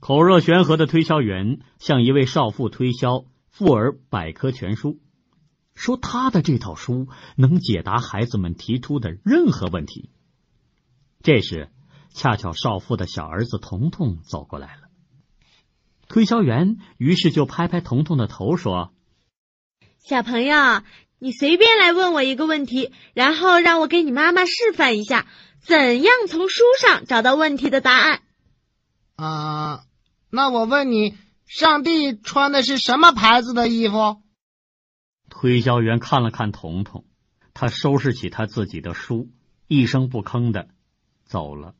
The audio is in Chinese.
口若悬河的推销员向一位少妇推销《妇儿百科全书》，说他的这套书能解答孩子们提出的任何问题。这时，恰巧少妇的小儿子彤彤走过来了。推销员于是就拍拍彤彤的头说：“小朋友，你随便来问我一个问题，然后让我给你妈妈示范一下，怎样从书上找到问题的答案。”那我问你，上帝穿的是什么牌子的衣服？推销员看了看彤彤，他收拾起他自己的书，一声不吭的走了。